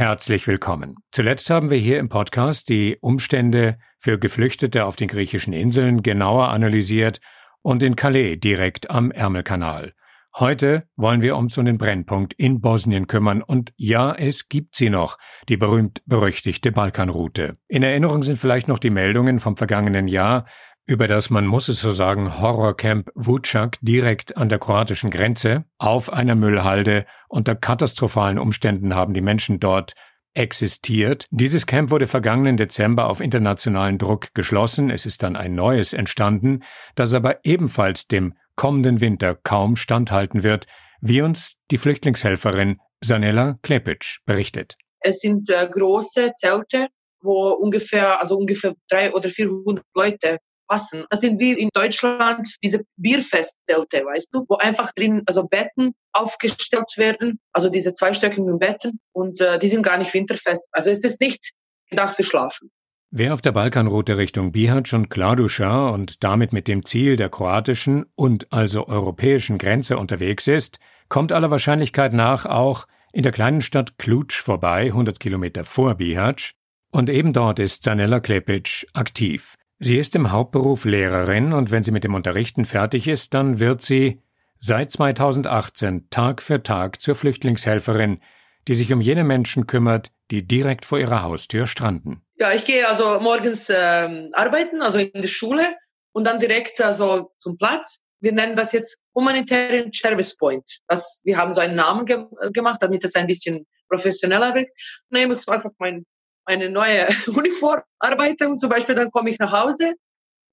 Herzlich willkommen. Zuletzt haben wir hier im Podcast die Umstände für Geflüchtete auf den griechischen Inseln genauer analysiert und in Calais direkt am Ärmelkanal. Heute wollen wir uns um den Brennpunkt in Bosnien kümmern und ja, es gibt sie noch, die berühmt-berüchtigte Balkanroute. In Erinnerung sind vielleicht noch die Meldungen vom vergangenen Jahr über das, man muss es so sagen, Horrorcamp Vucak direkt an der kroatischen Grenze auf einer Müllhalde. Unter katastrophalen Umständen haben die Menschen dort existiert. Dieses Camp wurde vergangenen Dezember auf internationalen Druck geschlossen. Es ist dann ein neues entstanden, das aber ebenfalls dem kommenden Winter kaum standhalten wird, wie uns die Flüchtlingshelferin Sanela Klepic berichtet. Es sind äh, große Zelte, wo ungefähr, also ungefähr drei oder vierhundert Leute passen. Das sind wie in Deutschland diese Bierfestzelte, weißt du, wo einfach drin, also Betten aufgestellt werden, also diese zweistöckigen Betten und äh, die sind gar nicht winterfest. Also es ist nicht gedacht für Schlafen. Wer auf der Balkanroute Richtung Bihać und Kladuša und damit mit dem Ziel der kroatischen und also europäischen Grenze unterwegs ist, kommt aller Wahrscheinlichkeit nach auch in der kleinen Stadt Klutsch vorbei, 100 Kilometer vor Bihać, und eben dort ist Zanella Klepic aktiv. Sie ist im Hauptberuf Lehrerin und wenn sie mit dem Unterrichten fertig ist, dann wird sie seit 2018 Tag für Tag zur Flüchtlingshelferin, die sich um jene Menschen kümmert, die direkt vor ihrer Haustür stranden. Ja, ich gehe also morgens ähm, arbeiten, also in die Schule und dann direkt also zum Platz. Wir nennen das jetzt humanitären Service Point. Das, wir haben so einen Namen ge gemacht, damit es ein bisschen professioneller wird. Nehme ich einfach mein eine neue Uniform arbeite und zum Beispiel dann komme ich nach Hause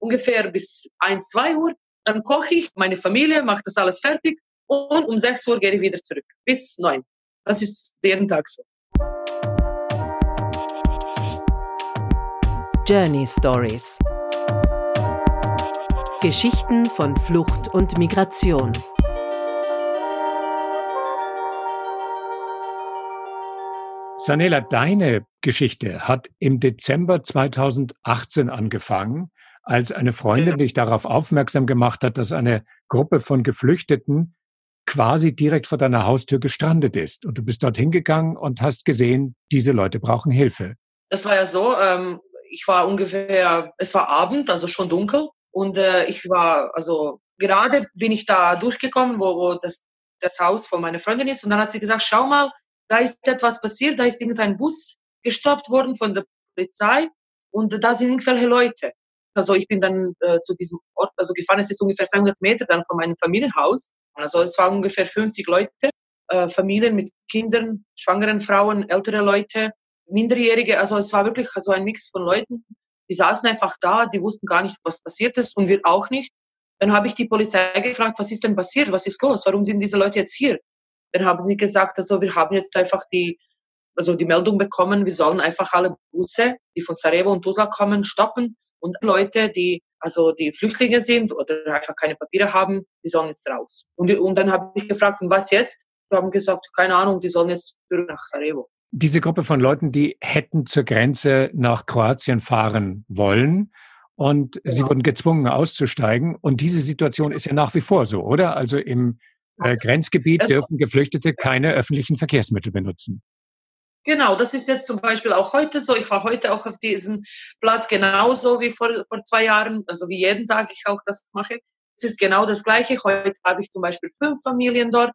ungefähr bis 1, 2 Uhr. Dann koche ich, meine Familie macht das alles fertig und um 6 Uhr gehe ich wieder zurück bis 9. Das ist jeden Tag so. Journey Stories Geschichten von Flucht und Migration. Sanela, deine Geschichte hat im Dezember 2018 angefangen, als eine Freundin ja. dich darauf aufmerksam gemacht hat, dass eine Gruppe von Geflüchteten quasi direkt vor deiner Haustür gestrandet ist. Und du bist dorthin gegangen und hast gesehen, diese Leute brauchen Hilfe. Das war ja so, ähm, ich war ungefähr, es war Abend, also schon dunkel. Und äh, ich war, also gerade bin ich da durchgekommen, wo, wo das, das Haus von meiner Freundin ist. Und dann hat sie gesagt, schau mal, da ist etwas passiert, da ist irgendein Bus gestoppt worden von der Polizei und da sind irgendwelche Leute. Also ich bin dann äh, zu diesem Ort, also gefahren, es ist ungefähr 200 Meter dann von meinem Familienhaus. Also es waren ungefähr 50 Leute, äh, Familien mit Kindern, schwangeren Frauen, ältere Leute, Minderjährige. Also es war wirklich so ein Mix von Leuten. Die saßen einfach da, die wussten gar nicht, was passiert ist und wir auch nicht. Dann habe ich die Polizei gefragt, was ist denn passiert, was ist los, warum sind diese Leute jetzt hier? Dann haben sie gesagt, also wir haben jetzt einfach die, also die Meldung bekommen, wir sollen einfach alle Busse, die von Sarajevo und Tuzla kommen, stoppen und Leute, die also die Flüchtlinge sind oder einfach keine Papiere haben, die sollen jetzt raus. Und, und dann habe ich gefragt, und was jetzt? Wir haben gesagt, keine Ahnung, die sollen jetzt zurück nach Sarajevo. Diese Gruppe von Leuten, die hätten zur Grenze nach Kroatien fahren wollen und genau. sie wurden gezwungen auszusteigen. Und diese Situation ist ja nach wie vor so, oder? Also im äh, Grenzgebiet das dürfen Geflüchtete keine öffentlichen Verkehrsmittel benutzen. Genau, das ist jetzt zum Beispiel auch heute so. Ich fahre heute auch auf diesen Platz genauso wie vor, vor zwei Jahren, also wie jeden Tag ich auch das mache. Es ist genau das Gleiche. Heute habe ich zum Beispiel fünf Familien dort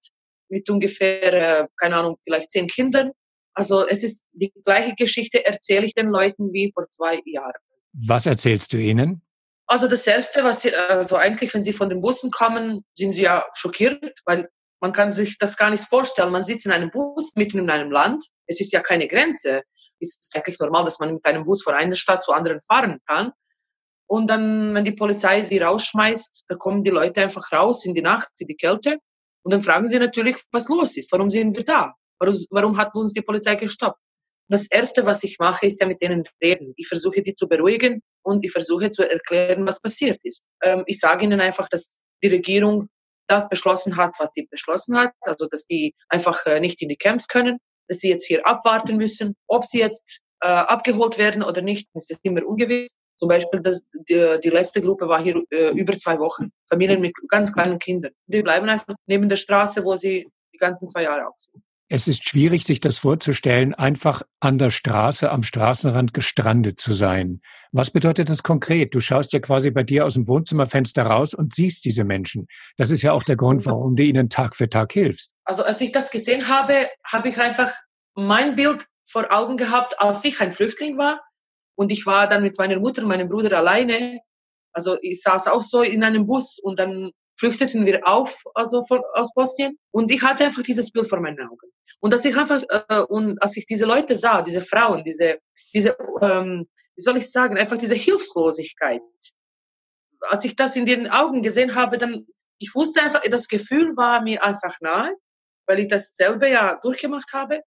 mit ungefähr, äh, keine Ahnung, vielleicht zehn Kindern. Also es ist die gleiche Geschichte, erzähle ich den Leuten wie vor zwei Jahren. Was erzählst du ihnen? Also das Erste, was sie, also eigentlich, wenn sie von den Bussen kommen, sind sie ja schockiert, weil man kann sich das gar nicht vorstellen. Man sitzt in einem Bus mitten in einem Land. Es ist ja keine Grenze. Es ist eigentlich normal, dass man mit einem Bus von einer Stadt zur anderen fahren kann. Und dann, wenn die Polizei sie rausschmeißt, dann kommen die Leute einfach raus in die Nacht, in die Kälte. Und dann fragen sie natürlich, was los ist. Warum sind wir da? Warum, warum hat uns die Polizei gestoppt? Das Erste, was ich mache, ist ja mit denen reden. Ich versuche die zu beruhigen und ich versuche zu erklären, was passiert ist. Ähm, ich sage ihnen einfach, dass die Regierung das beschlossen hat, was die beschlossen hat, also dass die einfach äh, nicht in die Camps können, dass sie jetzt hier abwarten müssen, ob sie jetzt äh, abgeholt werden oder nicht, ist es immer ungewiss. Zum Beispiel, dass die, die letzte Gruppe war hier äh, über zwei Wochen, Familien mit ganz kleinen Kindern. Die bleiben einfach neben der Straße, wo sie die ganzen zwei Jahre auch sind. Es ist schwierig, sich das vorzustellen, einfach an der Straße, am Straßenrand gestrandet zu sein. Was bedeutet das konkret? Du schaust ja quasi bei dir aus dem Wohnzimmerfenster raus und siehst diese Menschen. Das ist ja auch der Grund, warum du ihnen Tag für Tag hilfst. Also als ich das gesehen habe, habe ich einfach mein Bild vor Augen gehabt, als ich ein Flüchtling war. Und ich war dann mit meiner Mutter und meinem Bruder alleine. Also ich saß auch so in einem Bus und dann flüchteten wir auf, also von, aus Bosnien. Und ich hatte einfach dieses Bild vor meinen Augen. Und dass ich einfach, äh, und als ich diese Leute sah, diese Frauen, diese, diese, ähm, wie soll ich sagen, einfach diese Hilflosigkeit. Als ich das in den Augen gesehen habe, dann, ich wusste einfach, das Gefühl war mir einfach nahe, weil ich das selber ja durchgemacht habe.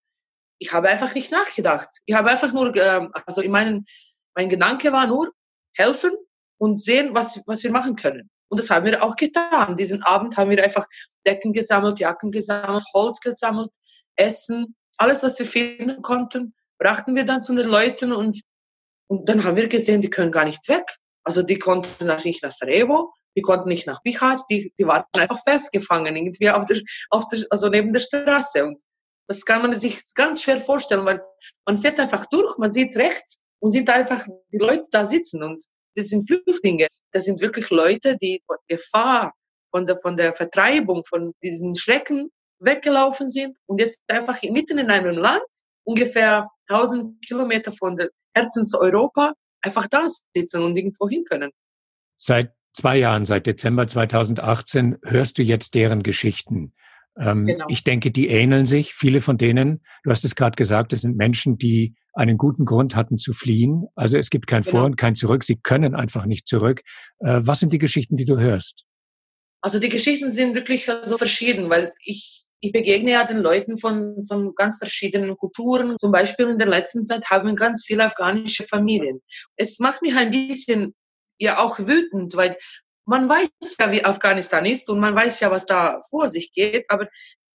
Ich habe einfach nicht nachgedacht. Ich habe einfach nur, ähm, also in meinen, mein Gedanke war nur, helfen und sehen, was, was wir machen können. Und das haben wir auch getan. Diesen Abend haben wir einfach Decken gesammelt, Jacken gesammelt, Holz gesammelt, Essen, alles, was wir finden konnten, brachten wir dann zu den Leuten und, und dann haben wir gesehen, die können gar nicht weg. Also die konnten nicht nach Sarajevo, die konnten nicht nach Bihać, die, die waren einfach festgefangen, irgendwie auf der, auf der, also neben der Straße. Und das kann man sich ganz schwer vorstellen, weil man fährt einfach durch, man sieht rechts und sieht einfach die Leute da sitzen und das sind Flüchtlinge. Das sind wirklich Leute, die von Gefahr, von der, von der Vertreibung, von diesen Schrecken weggelaufen sind und jetzt einfach mitten in einem Land, ungefähr 1000 Kilometer von der Herzen zu Europa, einfach da sitzen und irgendwo hin können. Seit zwei Jahren, seit Dezember 2018, hörst du jetzt deren Geschichten. Ähm, genau. Ich denke, die ähneln sich. Viele von denen, du hast es gerade gesagt, es sind Menschen, die einen guten Grund hatten zu fliehen. Also es gibt kein genau. Vor und kein Zurück. Sie können einfach nicht zurück. Äh, was sind die Geschichten, die du hörst? Also die Geschichten sind wirklich so verschieden, weil ich ich begegne ja den Leuten von, von ganz verschiedenen Kulturen. Zum Beispiel in der letzten Zeit haben ganz viele afghanische Familien. Es macht mich ein bisschen ja auch wütend, weil man weiß ja, wie Afghanistan ist und man weiß ja, was da vor sich geht, aber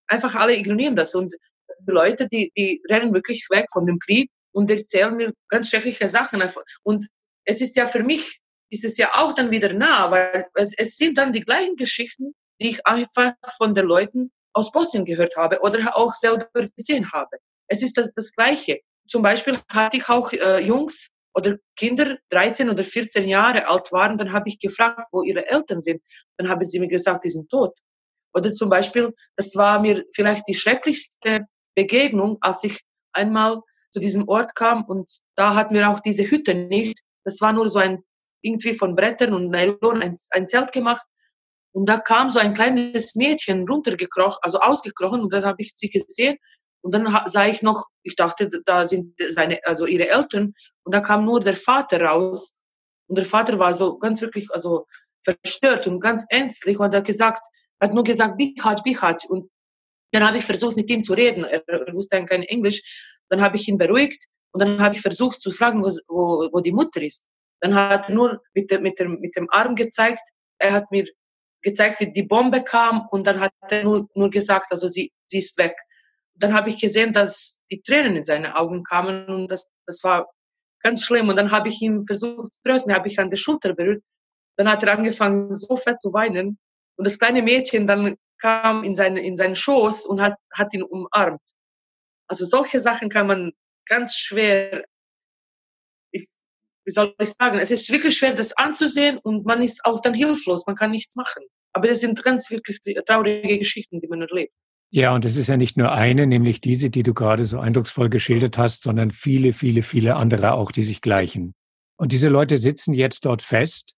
einfach alle ignorieren das und die Leute, die, die rennen wirklich weg von dem Krieg und erzählen mir ganz schreckliche Sachen. Und es ist ja für mich, ist es ja auch dann wieder nah, weil es, es sind dann die gleichen Geschichten, die ich einfach von den Leuten aus Bosnien gehört habe oder auch selber gesehen habe. Es ist das, das Gleiche. Zum Beispiel hatte ich auch äh, Jungs oder Kinder, 13 oder 14 Jahre alt waren, dann habe ich gefragt, wo ihre Eltern sind. Dann haben sie mir gesagt, die sind tot. Oder zum Beispiel, das war mir vielleicht die schrecklichste Begegnung, als ich einmal zu diesem Ort kam und da hatten wir auch diese Hütte nicht. Das war nur so ein, irgendwie von Brettern und Nylon ein, ein Zelt gemacht. Und da kam so ein kleines Mädchen runtergekrochen, also ausgekrochen und dann habe ich sie gesehen und dann sah ich noch, ich dachte, da sind seine, also ihre Eltern und da kam nur der Vater raus und der Vater war so ganz wirklich, also verstört und ganz ängstlich und hat gesagt, hat nur gesagt, Bichat, Bichat und dann habe ich versucht, mit ihm zu reden. Er, wusste kein Englisch. Dann habe ich ihn beruhigt und dann habe ich versucht zu fragen, wo, wo, wo die Mutter ist. Dann hat er nur mit, mit, dem, mit dem Arm gezeigt. Er hat mir gezeigt, wie die Bombe kam und dann hat er nur, nur gesagt, also sie, sie ist weg. Dann habe ich gesehen, dass die Tränen in seine Augen kamen und das, das war ganz schlimm. Und dann habe ich ihn versucht zu trösten, habe ich an der Schulter berührt. Dann hat er angefangen, so fett zu weinen. Und das kleine Mädchen dann kam in, seine, in seinen Schoß und hat, hat ihn umarmt. Also solche Sachen kann man ganz schwer, ich, wie soll ich sagen, es ist wirklich schwer, das anzusehen und man ist auch dann hilflos, man kann nichts machen. Aber das sind ganz wirklich traurige Geschichten, die man erlebt. Ja, und es ist ja nicht nur eine, nämlich diese, die du gerade so eindrucksvoll geschildert hast, sondern viele, viele, viele andere auch, die sich gleichen. Und diese Leute sitzen jetzt dort fest.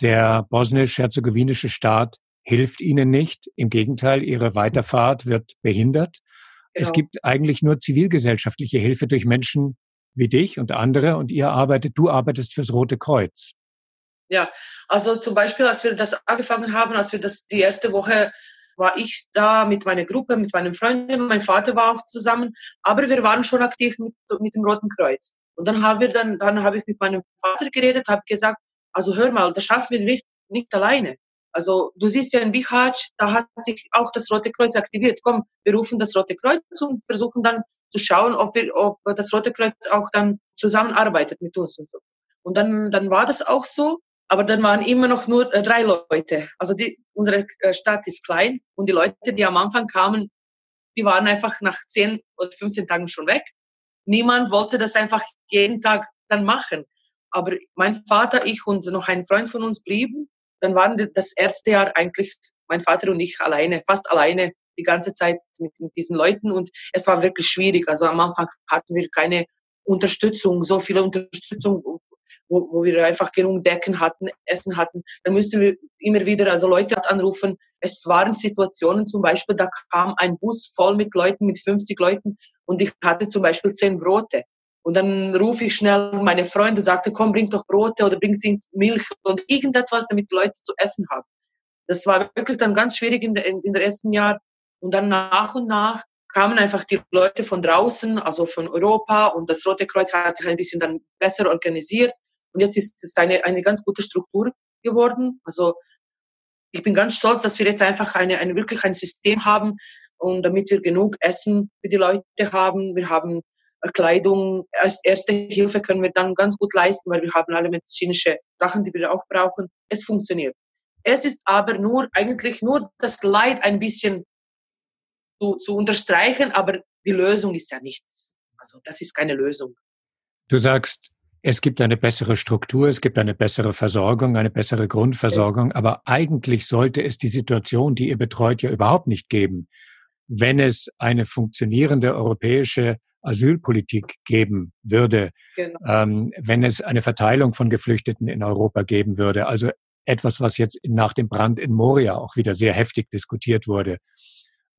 Der bosnisch-herzegowinische Staat hilft ihnen nicht. Im Gegenteil, ihre Weiterfahrt wird behindert. Genau. Es gibt eigentlich nur zivilgesellschaftliche Hilfe durch Menschen wie dich und andere und ihr arbeitet, du arbeitest fürs Rote Kreuz. Ja, also zum Beispiel, als wir das angefangen haben, als wir das die erste Woche war ich da mit meiner Gruppe, mit meinen Freunden, mein Vater war auch zusammen, aber wir waren schon aktiv mit, mit dem Roten Kreuz. Und dann haben wir dann, dann habe ich mit meinem Vater geredet, habe gesagt, also hör mal, das schaffen wir nicht, nicht alleine. Also du siehst ja in Bihać, da hat sich auch das Rote Kreuz aktiviert. Komm, wir rufen das Rote Kreuz und versuchen dann zu schauen, ob, wir, ob das Rote Kreuz auch dann zusammenarbeitet mit uns und so. Und dann, dann war das auch so, aber dann waren immer noch nur äh, drei Leute. Also die, unsere äh, Stadt ist klein und die Leute, die am Anfang kamen, die waren einfach nach 10 oder 15 Tagen schon weg. Niemand wollte das einfach jeden Tag dann machen. Aber mein Vater, ich und noch ein Freund von uns blieben. Dann waren das erste Jahr eigentlich mein Vater und ich alleine, fast alleine die ganze Zeit mit, mit diesen Leuten und es war wirklich schwierig. Also am Anfang hatten wir keine Unterstützung, so viele Unterstützung, wo, wo wir einfach genug Decken hatten, Essen hatten. Dann müssten wir immer wieder also Leute anrufen. Es waren Situationen zum Beispiel, da kam ein Bus voll mit Leuten, mit 50 Leuten und ich hatte zum Beispiel zehn Brote. Und dann rufe ich schnell meine Freunde, sagte, komm, bring doch Brote oder bring Milch und irgendetwas, damit Leute zu essen haben. Das war wirklich dann ganz schwierig in, der, in, in der ersten Jahr. Und dann nach und nach kamen einfach die Leute von draußen, also von Europa und das Rote Kreuz hat sich ein bisschen dann besser organisiert und jetzt ist es eine, eine ganz gute Struktur geworden. Also ich bin ganz stolz, dass wir jetzt einfach eine, eine wirklich ein System haben und damit wir genug Essen für die Leute haben. Wir haben äh, Kleidung, als erste Hilfe können wir dann ganz gut leisten, weil wir haben alle medizinische Sachen, die wir auch brauchen. Es funktioniert. Es ist aber nur eigentlich nur das Leid ein bisschen zu, zu unterstreichen, aber die Lösung ist ja nichts. Also das ist keine Lösung. Du sagst, es gibt eine bessere Struktur, es gibt eine bessere Versorgung, eine bessere Grundversorgung, aber eigentlich sollte es die Situation, die ihr betreut, ja überhaupt nicht geben. Wenn es eine funktionierende europäische Asylpolitik geben würde, genau. ähm, wenn es eine Verteilung von Geflüchteten in Europa geben würde, also etwas, was jetzt nach dem Brand in Moria auch wieder sehr heftig diskutiert wurde.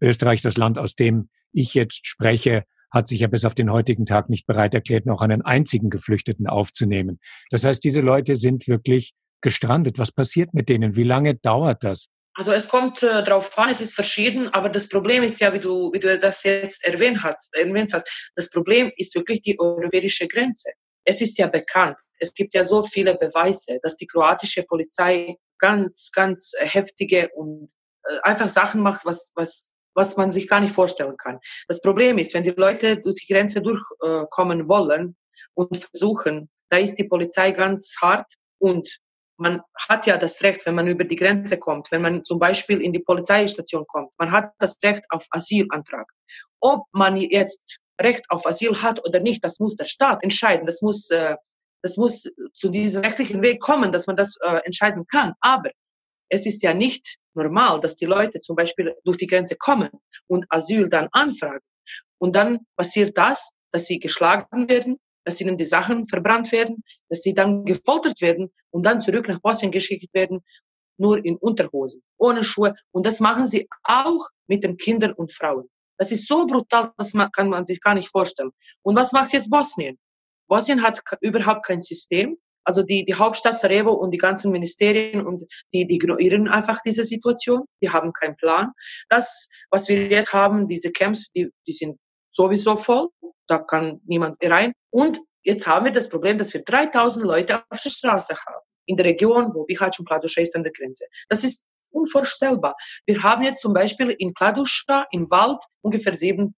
Österreich, das Land, aus dem ich jetzt spreche, hat sich ja bis auf den heutigen Tag nicht bereit erklärt, noch einen einzigen Geflüchteten aufzunehmen. Das heißt, diese Leute sind wirklich gestrandet. Was passiert mit denen? Wie lange dauert das? Also es kommt äh, drauf an, es ist verschieden, aber das Problem ist ja, wie du, wie du das jetzt erwähnt hast, erwähnt hast, das Problem ist wirklich die europäische Grenze. Es ist ja bekannt, es gibt ja so viele Beweise, dass die kroatische Polizei ganz, ganz heftige und äh, einfach Sachen macht, was, was was man sich gar nicht vorstellen kann. Das Problem ist, wenn die Leute durch die Grenze durchkommen wollen und versuchen, da ist die Polizei ganz hart und man hat ja das Recht, wenn man über die Grenze kommt, wenn man zum Beispiel in die Polizeistation kommt, man hat das Recht auf Asylantrag. Ob man jetzt Recht auf Asyl hat oder nicht, das muss der Staat entscheiden. Das muss, äh, das muss zu diesem rechtlichen Weg kommen, dass man das äh, entscheiden kann. Aber es ist ja nicht normal, dass die Leute zum Beispiel durch die Grenze kommen und Asyl dann anfragen. Und dann passiert das, dass sie geschlagen werden, dass ihnen die Sachen verbrannt werden, dass sie dann gefoltert werden und dann zurück nach Bosnien geschickt werden, nur in Unterhosen, ohne Schuhe. Und das machen sie auch mit den Kindern und Frauen. Das ist so brutal, das kann man sich gar nicht vorstellen. Und was macht jetzt Bosnien? Bosnien hat überhaupt kein System. Also die, die Hauptstadt Sarajevo und die ganzen Ministerien und die, die ignorieren einfach diese Situation. Die haben keinen Plan. Das, was wir jetzt haben, diese Camps, die, die sind sowieso voll. Da kann niemand rein. Und jetzt haben wir das Problem, dass wir 3000 Leute auf der Straße haben. In der Region, wo Bihać und Kladuscha ist an der Grenze. Das ist unvorstellbar. Wir haben jetzt zum Beispiel in Kladuscha im Wald ungefähr 700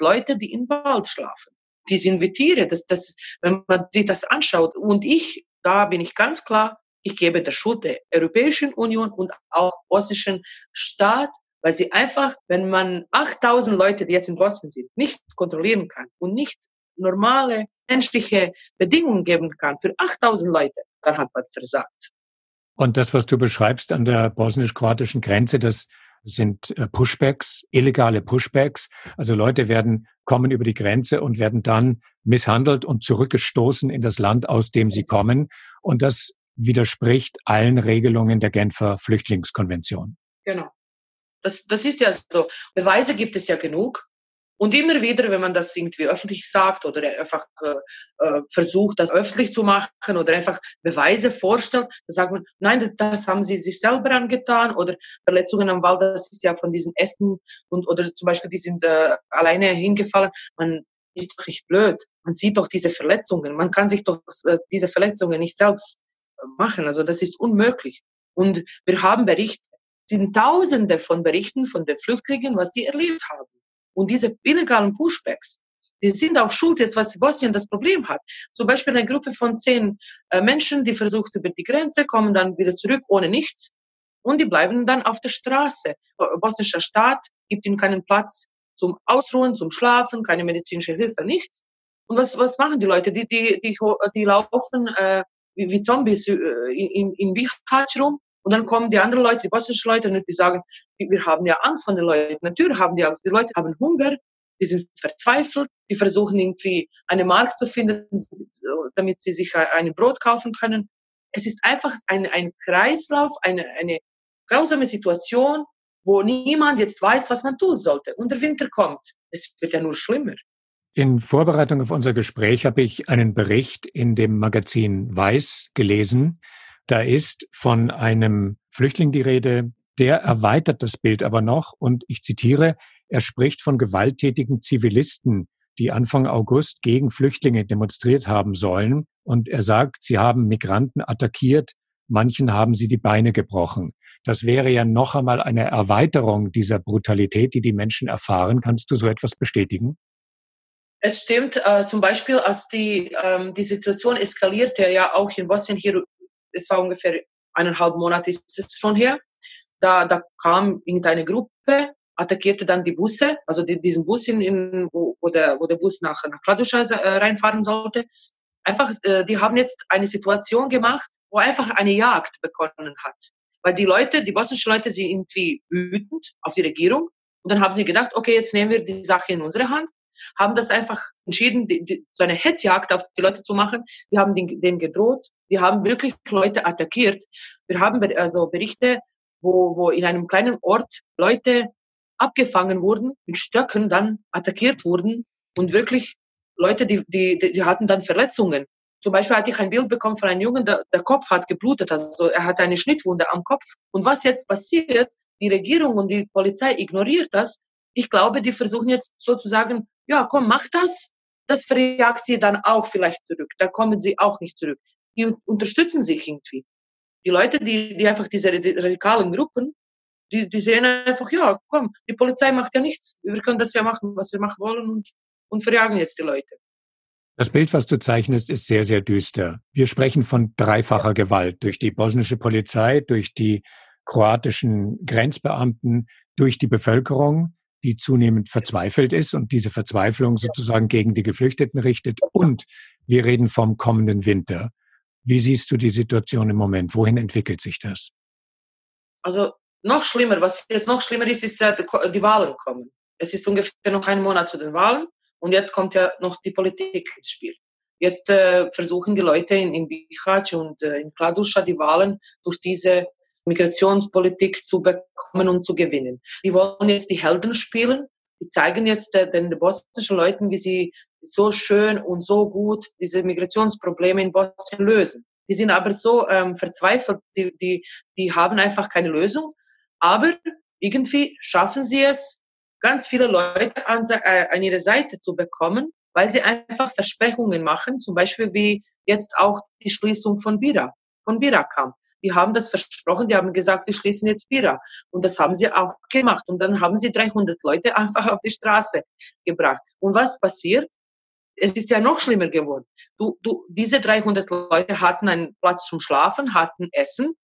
Leute, die im Wald schlafen die sind wie Tiere. Das, das, wenn man sich das anschaut. Und ich, da bin ich ganz klar, ich gebe der Schuld der Europäischen Union und auch bosnischen Staat, weil sie einfach, wenn man 8000 Leute, die jetzt in Bosnien sind, nicht kontrollieren kann und nicht normale menschliche Bedingungen geben kann für 8000 Leute, dann hat man versagt. Und das, was du beschreibst an der bosnisch-kroatischen Grenze, das sind äh, Pushbacks, illegale Pushbacks. Also Leute werden, kommen über die Grenze und werden dann misshandelt und zurückgestoßen in das Land, aus dem sie kommen. Und das widerspricht allen Regelungen der Genfer Flüchtlingskonvention. Genau. Das, das ist ja so. Beweise gibt es ja genug. Und immer wieder, wenn man das irgendwie öffentlich sagt oder einfach äh, äh, versucht, das öffentlich zu machen oder einfach Beweise vorstellt, dann sagt man, nein, das, haben sie sich selber angetan oder Verletzungen am Wald, das ist ja von diesen Ästen und oder zum Beispiel, die sind äh, alleine hingefallen. Man ist doch nicht blöd. Man sieht doch diese Verletzungen. Man kann sich doch äh, diese Verletzungen nicht selbst äh, machen. Also das ist unmöglich. Und wir haben Berichte, sind Tausende von Berichten von den Flüchtlingen, was die erlebt haben. Und diese illegalen Pushbacks, die sind auch schuld jetzt, was Bosnien das Problem hat. Zum Beispiel eine Gruppe von zehn äh, Menschen, die versucht über die Grenze, kommen dann wieder zurück ohne nichts und die bleiben dann auf der Straße. Bosnischer Staat gibt ihnen keinen Platz zum Ausruhen, zum Schlafen, keine medizinische Hilfe, nichts. Und was, was machen die Leute? Die, die, die, die laufen äh, wie, wie Zombies äh, in, in Bihać rum und dann kommen die anderen Leute, die bosnischen Leute, und die sagen, wir haben ja Angst von den Leuten. Natürlich haben die Angst. Die Leute haben Hunger, die sind verzweifelt, die versuchen irgendwie einen Markt zu finden, damit sie sich ein Brot kaufen können. Es ist einfach ein, ein Kreislauf, eine, eine grausame Situation, wo niemand jetzt weiß, was man tun sollte. Und der Winter kommt. Es wird ja nur schlimmer. In Vorbereitung auf unser Gespräch habe ich einen Bericht in dem Magazin Weiß gelesen. Da ist von einem Flüchtling die Rede, der erweitert das Bild aber noch und ich zitiere, er spricht von gewalttätigen Zivilisten, die Anfang August gegen Flüchtlinge demonstriert haben sollen. Und er sagt, sie haben Migranten attackiert, manchen haben sie die Beine gebrochen. Das wäre ja noch einmal eine Erweiterung dieser Brutalität, die die Menschen erfahren. Kannst du so etwas bestätigen? Es stimmt, äh, zum Beispiel, als die, ähm, die Situation eskalierte, ja auch in Bosnien hier, es war ungefähr eineinhalb Monate ist es schon her, da, da kam irgendeine Gruppe, attackierte dann die Busse, also die, diesen Bus, in, in, wo, wo, der, wo der Bus nach, nach Kladuscha äh, reinfahren sollte. Einfach, äh, die haben jetzt eine Situation gemacht, wo einfach eine Jagd begonnen hat. Weil die Leute, die bosnischen Leute sind irgendwie wütend auf die Regierung. Und dann haben sie gedacht, okay, jetzt nehmen wir die Sache in unsere Hand. Haben das einfach entschieden, die, die, so eine Hetzjagd auf die Leute zu machen. Die haben den, denen gedroht. Die haben wirklich Leute attackiert. Wir haben also Berichte, wo, wo in einem kleinen Ort Leute abgefangen wurden, mit Stöcken dann attackiert wurden und wirklich Leute, die, die, die hatten dann Verletzungen. Zum Beispiel hatte ich ein Bild bekommen von einem Jungen, der, der Kopf hat geblutet, also er hat eine Schnittwunde am Kopf. Und was jetzt passiert, die Regierung und die Polizei ignoriert das. Ich glaube, die versuchen jetzt sozusagen, ja, komm, mach das. Das verjagt sie dann auch vielleicht zurück. Da kommen sie auch nicht zurück. Die unterstützen sich irgendwie. Die Leute, die, die einfach diese radikalen Gruppen, die, die sehen einfach, ja, komm, die Polizei macht ja nichts. Wir können das ja machen, was wir machen wollen und, und verjagen jetzt die Leute. Das Bild, was du zeichnest, ist sehr, sehr düster. Wir sprechen von dreifacher Gewalt durch die bosnische Polizei, durch die kroatischen Grenzbeamten, durch die Bevölkerung, die zunehmend verzweifelt ist und diese Verzweiflung sozusagen gegen die Geflüchteten richtet. Und wir reden vom kommenden Winter. Wie siehst du die Situation im Moment? Wohin entwickelt sich das? Also noch schlimmer, was jetzt noch schlimmer ist, ist ja die Wahlen kommen. Es ist ungefähr noch ein Monat zu den Wahlen und jetzt kommt ja noch die Politik ins Spiel. Jetzt äh, versuchen die Leute in, in Bihać und äh, in Kladuscha die Wahlen durch diese Migrationspolitik zu bekommen und zu gewinnen. Die wollen jetzt die Helden spielen. Die zeigen jetzt äh, den bosnischen Leuten, wie sie so schön und so gut diese Migrationsprobleme in Bosnien lösen. Die sind aber so ähm, verzweifelt, die, die, die haben einfach keine Lösung aber irgendwie schaffen sie es, ganz viele Leute an, äh, an ihre Seite zu bekommen, weil sie einfach Versprechungen machen, zum Beispiel wie jetzt auch die Schließung von Bira, von Bira kam. Die haben das versprochen, die haben gesagt, wir schließen jetzt Bira. Und das haben sie auch gemacht. Und dann haben sie 300 Leute einfach auf die Straße gebracht. Und was passiert? Es ist ja noch schlimmer geworden. Du, du, diese 300 Leute hatten einen Platz zum Schlafen, hatten Essen,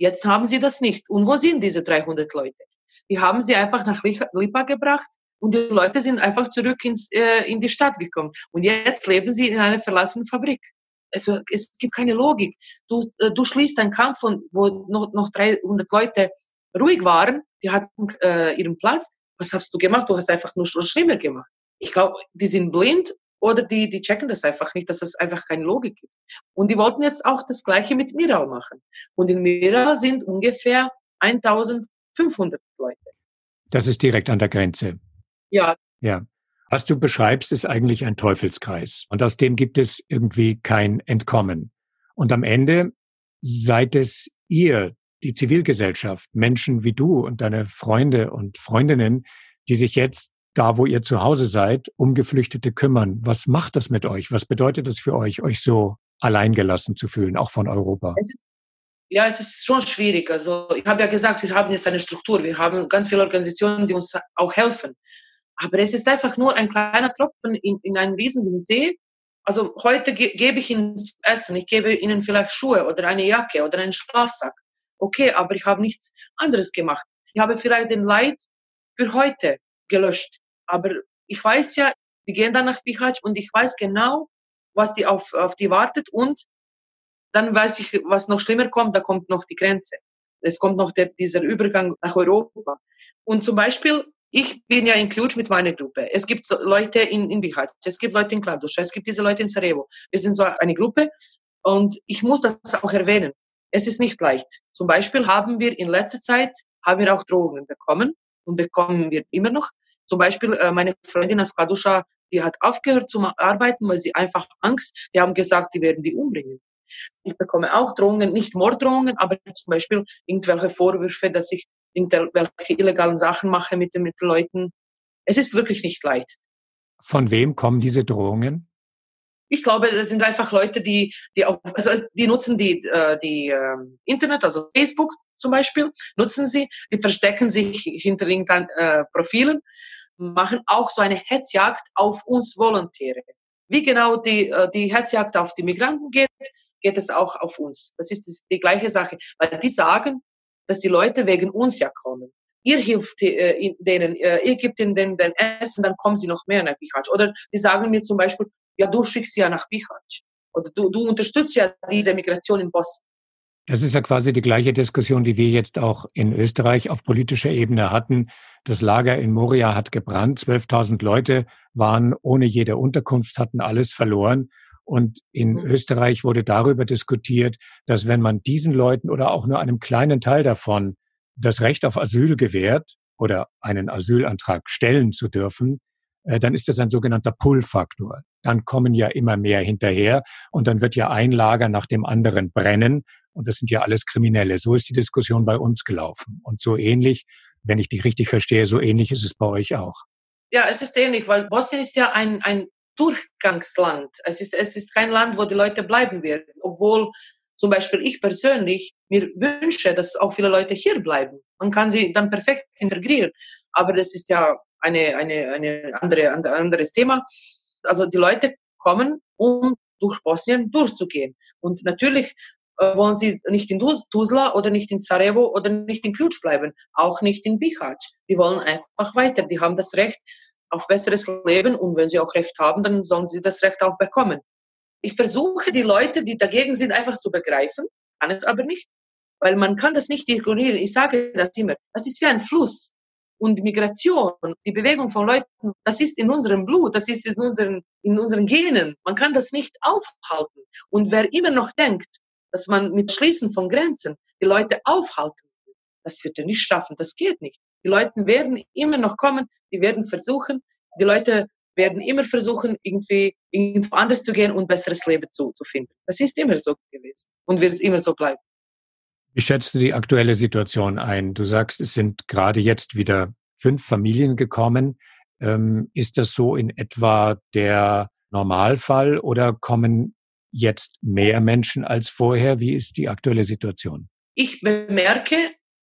Jetzt haben sie das nicht. Und wo sind diese 300 Leute? Die haben sie einfach nach Lipa gebracht und die Leute sind einfach zurück ins, äh, in die Stadt gekommen. Und jetzt leben sie in einer verlassenen Fabrik. Also, es gibt keine Logik. Du, äh, du schließt einen Kampf, von, wo noch, noch 300 Leute ruhig waren, die hatten äh, ihren Platz. Was hast du gemacht? Du hast einfach nur schlimmer gemacht. Ich glaube, die sind blind oder die, die checken das einfach nicht, dass es einfach keine Logik gibt. Und die wollten jetzt auch das Gleiche mit Miral machen. Und in Miral sind ungefähr 1500 Leute. Das ist direkt an der Grenze. Ja. Ja. Was du beschreibst, ist eigentlich ein Teufelskreis. Und aus dem gibt es irgendwie kein Entkommen. Und am Ende seid es ihr, die Zivilgesellschaft, Menschen wie du und deine Freunde und Freundinnen, die sich jetzt da, wo ihr zu Hause seid, um Geflüchtete kümmern. Was macht das mit euch? Was bedeutet das für euch, euch so alleingelassen zu fühlen, auch von Europa? Ja, es ist schon schwierig. Also ich habe ja gesagt, wir haben jetzt eine Struktur. Wir haben ganz viele Organisationen, die uns auch helfen. Aber es ist einfach nur ein kleiner Tropfen in, in einen riesigen See. Also heute ge gebe ich ihnen Essen, ich gebe ihnen vielleicht Schuhe oder eine Jacke oder einen Schlafsack. Okay, aber ich habe nichts anderes gemacht. Ich habe vielleicht den Leid für heute gelöscht. Aber ich weiß ja, die gehen dann nach Bihać und ich weiß genau, was die auf, auf die wartet und dann weiß ich, was noch schlimmer kommt, da kommt noch die Grenze. Es kommt noch der, dieser Übergang nach Europa. Und zum Beispiel, ich bin ja in Cluj mit meiner Gruppe. Es gibt Leute in, in Bihać, es gibt Leute in Kladuša, es gibt diese Leute in Sarajevo. Wir sind so eine Gruppe und ich muss das auch erwähnen. Es ist nicht leicht. Zum Beispiel haben wir in letzter Zeit, haben wir auch Drohungen bekommen und bekommen wir immer noch. Zum Beispiel äh, meine Freundin aus Kladuša, die hat aufgehört zu arbeiten, weil sie einfach Angst, die haben gesagt, die werden die umbringen. Ich bekomme auch Drohungen, nicht Morddrohungen, aber zum Beispiel irgendwelche Vorwürfe, dass ich irgendwelche illegalen Sachen mache mit den, mit den Leuten. Es ist wirklich nicht leicht. Von wem kommen diese Drohungen? Ich glaube, das sind einfach Leute, die, die, auf, also die nutzen die, äh, die äh, Internet, also Facebook zum Beispiel, nutzen sie, die verstecken sich hinter irgendeinen äh, Profilen, machen auch so eine Hetzjagd auf uns Volontäre. Wie genau die, äh, die Hetzjagd auf die Migranten geht, geht es auch auf uns. Das ist die gleiche Sache, weil die sagen, dass die Leute wegen uns ja kommen. Ihr hilft äh, denen, äh, ihr gebt ihnen den, den Essen, dann kommen sie noch mehr nach Bihać. Oder die sagen mir zum Beispiel, ja, du schickst sie ja nach Bihać. Oder du, du unterstützt ja diese Migration in Bosnien. Das ist ja quasi die gleiche Diskussion, die wir jetzt auch in Österreich auf politischer Ebene hatten. Das Lager in Moria hat gebrannt. 12.000 Leute waren ohne jede Unterkunft, hatten alles verloren. Und in mhm. Österreich wurde darüber diskutiert, dass wenn man diesen Leuten oder auch nur einem kleinen Teil davon das Recht auf Asyl gewährt oder einen Asylantrag stellen zu dürfen, äh, dann ist das ein sogenannter Pull-Faktor. Dann kommen ja immer mehr hinterher und dann wird ja ein Lager nach dem anderen brennen und das sind ja alles Kriminelle. So ist die Diskussion bei uns gelaufen. Und so ähnlich, wenn ich dich richtig verstehe, so ähnlich ist es bei euch auch. Ja, es ist ähnlich, weil Bosnien ist ja ein, ein Durchgangsland. Es ist, es ist kein Land, wo die Leute bleiben werden. Obwohl zum Beispiel ich persönlich mir wünsche, dass auch viele Leute hier bleiben. Man kann sie dann perfekt integrieren. Aber das ist ja eine, eine, eine andere, ein anderes Thema. Also die Leute kommen, um durch Bosnien durchzugehen. Und natürlich äh, wollen sie nicht in Tuzla oder nicht in Sarajevo oder nicht in Klutsch bleiben, auch nicht in Bihać. Die wollen einfach weiter. Die haben das Recht auf besseres Leben und wenn sie auch Recht haben, dann sollen sie das Recht auch bekommen. Ich versuche die Leute, die dagegen sind, einfach zu begreifen, kann es aber nicht, weil man kann das nicht ignorieren. Ich sage das immer. Das ist wie ein Fluss. Und Migration, die Bewegung von Leuten, das ist in unserem Blut, das ist in unseren, in unseren Genen. Man kann das nicht aufhalten. Und wer immer noch denkt, dass man mit Schließen von Grenzen die Leute aufhalten will. Das wird er nicht schaffen, das geht nicht. Die Leute werden immer noch kommen, die werden versuchen, die Leute werden immer versuchen, irgendwie irgendwo anders zu gehen und besseres Leben zu, zu finden. Das ist immer so gewesen und wird immer so bleiben. Wie schätzt du die aktuelle Situation ein? Du sagst, es sind gerade jetzt wieder fünf Familien gekommen. Ähm, ist das so in etwa der Normalfall oder kommen jetzt mehr Menschen als vorher? Wie ist die aktuelle Situation? Ich bemerke,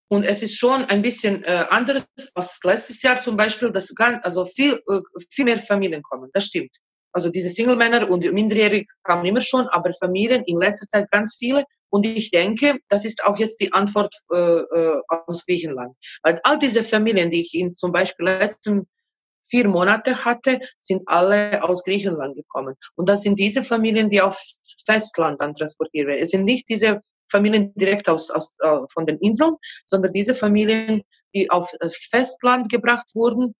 und es ist schon ein bisschen äh, anders als letztes Jahr zum Beispiel, dass ganz, also viel, äh, viel mehr Familien kommen. Das stimmt. Also diese Single-Männer und Minderjährige kamen immer schon, aber Familien in letzter Zeit ganz viele. Und ich denke, das ist auch jetzt die Antwort äh, äh, aus Griechenland. Weil all diese Familien, die ich in zum Beispiel letzten vier Monate hatte, sind alle aus Griechenland gekommen. Und das sind diese Familien, die aufs Festland dann transportiert werden. Es sind nicht diese Familien direkt aus, aus äh, von den Inseln, sondern diese Familien, die aufs Festland gebracht wurden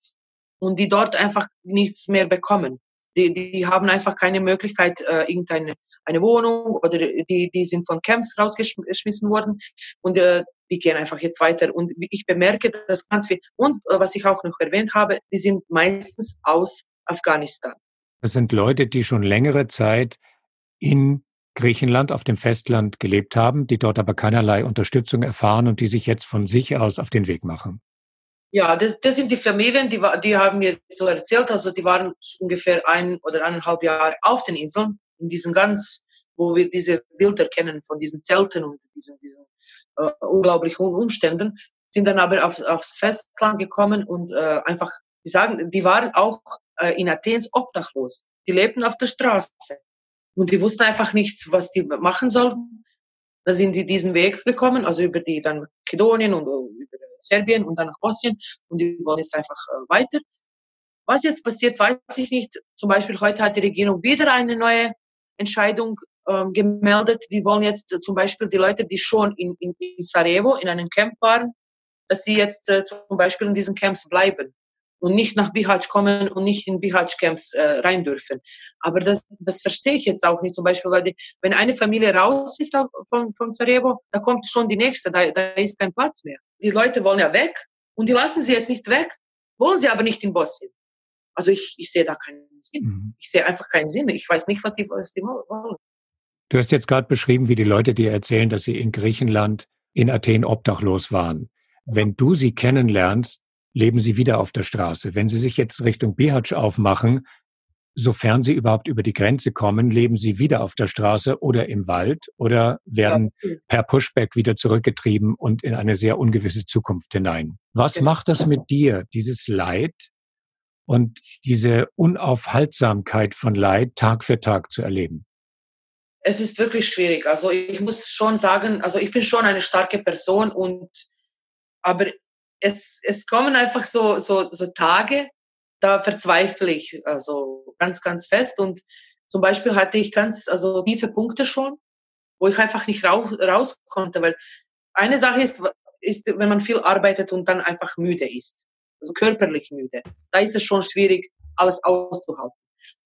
und die dort einfach nichts mehr bekommen. Die, die haben einfach keine Möglichkeit, äh, irgendeine eine Wohnung oder die, die sind von Camps rausgeschmissen worden und äh, die gehen einfach jetzt weiter. Und ich bemerke das ganz viel. Und äh, was ich auch noch erwähnt habe, die sind meistens aus Afghanistan. Das sind Leute, die schon längere Zeit in Griechenland auf dem Festland gelebt haben, die dort aber keinerlei Unterstützung erfahren und die sich jetzt von sich aus auf den Weg machen. Ja, das, das sind die Familien, die, die haben mir so erzählt, also die waren ungefähr ein oder eineinhalb Jahre auf den Inseln, in diesen ganz, wo wir diese Bilder kennen von diesen Zelten und diesen, diesen äh, unglaublichen Umständen, sind dann aber auf, aufs Festland gekommen und äh, einfach, die sagen, die waren auch äh, in Athens obdachlos. Die lebten auf der Straße und die wussten einfach nichts, was die machen sollten. Da sind die diesen Weg gekommen, also über die dann Makedonien und über Serbien und dann nach Bosnien und die wollen jetzt einfach äh, weiter. Was jetzt passiert, weiß ich nicht. Zum Beispiel heute hat die Regierung wieder eine neue Entscheidung ähm, gemeldet. Die wollen jetzt äh, zum Beispiel die Leute, die schon in, in, in Sarajevo in einem Camp waren, dass sie jetzt äh, zum Beispiel in diesen Camps bleiben und nicht nach Bihać kommen und nicht in Bihać-Camps äh, rein dürfen. Aber das, das verstehe ich jetzt auch nicht. Zum Beispiel, weil die, wenn eine Familie raus ist von, von Sarajevo, da kommt schon die nächste, da, da ist kein Platz mehr. Die Leute wollen ja weg und die lassen sie jetzt nicht weg, wollen sie aber nicht in Bosnien. Also ich, ich sehe da keinen Sinn. Mhm. Ich sehe einfach keinen Sinn. Ich weiß nicht, was die, was die wollen. Du hast jetzt gerade beschrieben, wie die Leute dir erzählen, dass sie in Griechenland, in Athen obdachlos waren. Wenn du sie kennenlernst, leben sie wieder auf der Straße. Wenn sie sich jetzt Richtung Bihać aufmachen, sofern sie überhaupt über die Grenze kommen, leben sie wieder auf der Straße oder im Wald oder werden per Pushback wieder zurückgetrieben und in eine sehr ungewisse Zukunft hinein. Was macht das mit dir, dieses Leid, und diese Unaufhaltsamkeit von Leid Tag für Tag zu erleben? Es ist wirklich schwierig. Also ich muss schon sagen, also ich bin schon eine starke Person und aber es, es kommen einfach so, so, so Tage, da verzweifle ich also ganz, ganz fest. Und zum Beispiel hatte ich ganz, also tiefe Punkte schon, wo ich einfach nicht raus, raus konnte, weil eine Sache ist, ist, wenn man viel arbeitet und dann einfach müde ist also körperlich müde. Da ist es schon schwierig, alles auszuhalten.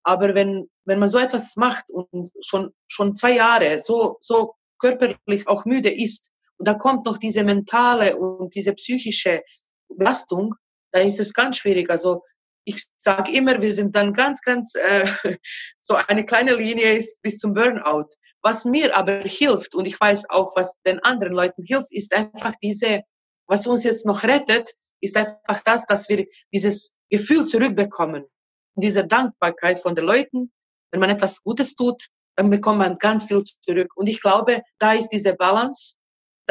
Aber wenn, wenn man so etwas macht und schon, schon zwei Jahre so, so körperlich auch müde ist, und da kommt noch diese mentale und diese psychische Belastung, da ist es ganz schwierig. Also ich sage immer, wir sind dann ganz, ganz äh, so eine kleine Linie ist bis zum Burnout. Was mir aber hilft und ich weiß auch, was den anderen Leuten hilft, ist einfach diese, was uns jetzt noch rettet, ist einfach das, dass wir dieses Gefühl zurückbekommen. Diese Dankbarkeit von den Leuten. Wenn man etwas Gutes tut, dann bekommt man ganz viel zurück. Und ich glaube, da ist diese Balance,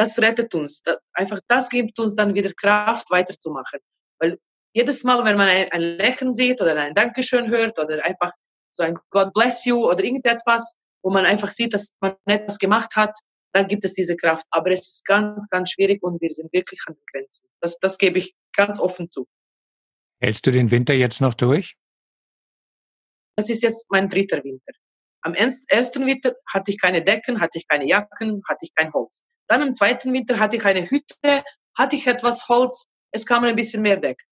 das rettet uns. einfach das gibt uns dann wieder Kraft, weiterzumachen. Weil jedes Mal, wenn man ein, ein Lächeln sieht oder ein Dankeschön hört oder einfach so ein God bless you oder irgendetwas, wo man einfach sieht, dass man etwas gemacht hat, dann gibt es diese Kraft. Aber es ist ganz, ganz schwierig und wir sind wirklich an den Grenzen. Das, das gebe ich ganz offen zu. Hältst du den Winter jetzt noch durch? Das ist jetzt mein dritter Winter. Am ersten Winter hatte ich keine Decken, hatte ich keine Jacken, hatte ich kein Holz. Dann am zweiten Winter hatte ich eine Hütte, hatte ich etwas Holz, es kamen ein bisschen mehr Decken.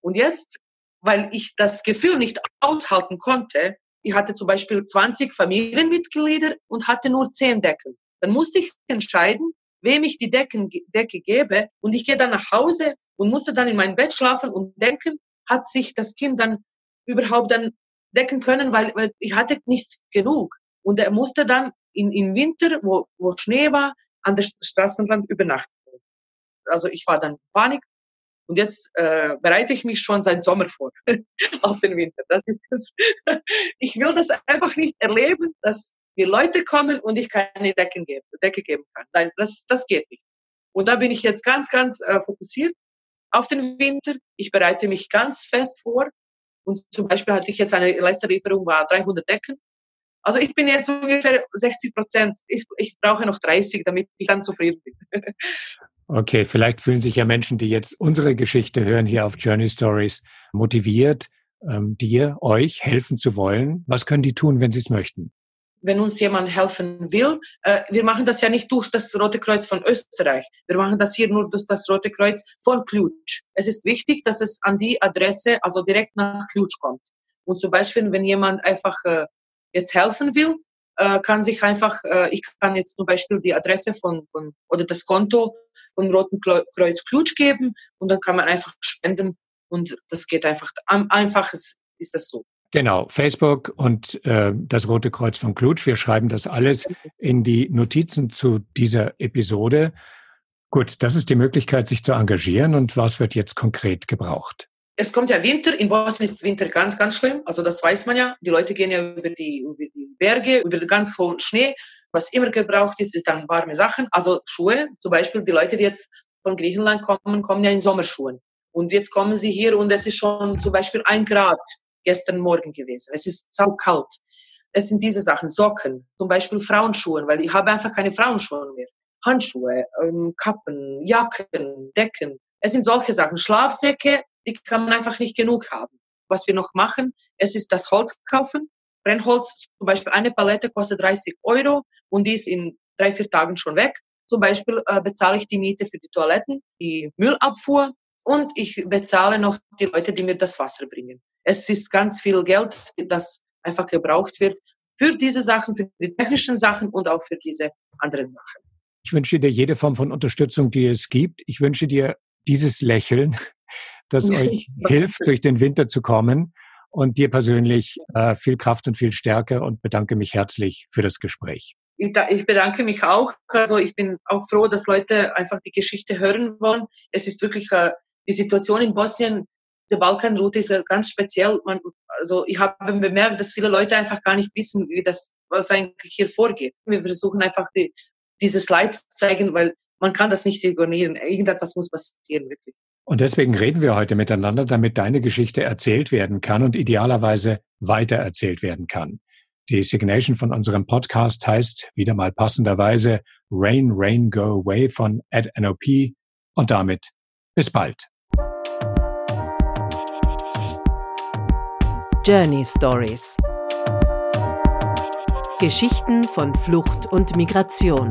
Und jetzt, weil ich das Gefühl nicht aushalten konnte, ich hatte zum Beispiel 20 Familienmitglieder und hatte nur 10 Decken. Dann musste ich entscheiden, wem ich die Decken, Decke gebe. Und ich gehe dann nach Hause und musste dann in mein Bett schlafen und denken, hat sich das Kind dann überhaupt dann decken können, weil, weil ich hatte nichts genug. Und er musste dann in, im Winter, wo, wo Schnee war, an der Straßenrand übernachten. Also ich war dann in Panik. Und jetzt äh, bereite ich mich schon seit Sommer vor auf den Winter. Das ist das. ich will das einfach nicht erleben, dass mir Leute kommen und ich keine Decken geben, Decke geben kann. Nein, das, das geht nicht. Und da bin ich jetzt ganz, ganz äh, fokussiert auf den Winter. Ich bereite mich ganz fest vor. Und zum Beispiel hatte ich jetzt eine letzte Lieferung, war 300 Decken. Also ich bin jetzt ungefähr 60 Prozent. Ich, ich brauche noch 30, damit ich dann zufrieden bin. okay, vielleicht fühlen sich ja Menschen, die jetzt unsere Geschichte hören hier auf Journey Stories, motiviert, ähm, dir, euch helfen zu wollen. Was können die tun, wenn sie es möchten? wenn uns jemand helfen will. Äh, wir machen das ja nicht durch das Rote Kreuz von Österreich. Wir machen das hier nur durch das Rote Kreuz von Klutsch. Es ist wichtig, dass es an die Adresse, also direkt nach Klutsch kommt. Und zum Beispiel, wenn jemand einfach äh, jetzt helfen will, äh, kann sich einfach, äh, ich kann jetzt zum Beispiel die Adresse von, von oder das Konto von Roten Kreuz Klutsch geben und dann kann man einfach spenden und das geht einfach. Am einfaches ist das so. Genau, Facebook und äh, das Rote Kreuz von Klutsch. Wir schreiben das alles in die Notizen zu dieser Episode. Gut, das ist die Möglichkeit, sich zu engagieren. Und was wird jetzt konkret gebraucht? Es kommt ja Winter. In Bosnien ist Winter ganz, ganz schlimm. Also das weiß man ja. Die Leute gehen ja über die, über die Berge, über den ganz hohen Schnee. Was immer gebraucht ist, ist dann warme Sachen. Also Schuhe. Zum Beispiel die Leute, die jetzt von Griechenland kommen, kommen ja in Sommerschuhen. Und jetzt kommen sie hier und es ist schon zum Beispiel ein Grad gestern Morgen gewesen. Es ist saukalt. Es sind diese Sachen, Socken, zum Beispiel Frauenschuhe, weil ich habe einfach keine Frauenschuhe mehr. Handschuhe, ähm, Kappen, Jacken, Decken. Es sind solche Sachen. Schlafsäcke, die kann man einfach nicht genug haben. was wir noch machen, es ist das Holz kaufen. Brennholz, zum Beispiel eine Palette kostet 30 Euro und die ist in drei, vier Tagen schon weg. Zum Beispiel äh, bezahle ich die Miete für die Toiletten, die Müllabfuhr und ich bezahle noch die Leute, die mir das Wasser bringen. Es ist ganz viel Geld, das einfach gebraucht wird für diese Sachen, für die technischen Sachen und auch für diese anderen Sachen. Ich wünsche dir jede Form von Unterstützung, die es gibt. Ich wünsche dir dieses Lächeln, das euch hilft, durch den Winter zu kommen und dir persönlich äh, viel Kraft und viel Stärke und bedanke mich herzlich für das Gespräch. Ich bedanke mich auch. Also ich bin auch froh, dass Leute einfach die Geschichte hören wollen. Es ist wirklich äh, die Situation in Bosnien, die Balkanroute ist ganz speziell. Man, also ich habe bemerkt, dass viele Leute einfach gar nicht wissen, wie das, was eigentlich hier vorgeht. Wir versuchen einfach die, dieses Leid zu zeigen, weil man kann das nicht ignorieren. Irgendetwas muss passieren, wirklich. Und deswegen reden wir heute miteinander, damit deine Geschichte erzählt werden kann und idealerweise weitererzählt werden kann. Die Signation von unserem Podcast heißt wieder mal passenderweise Rain, Rain, Go Away von Ed NOP und damit bis bald. Journey Stories Geschichten von Flucht und Migration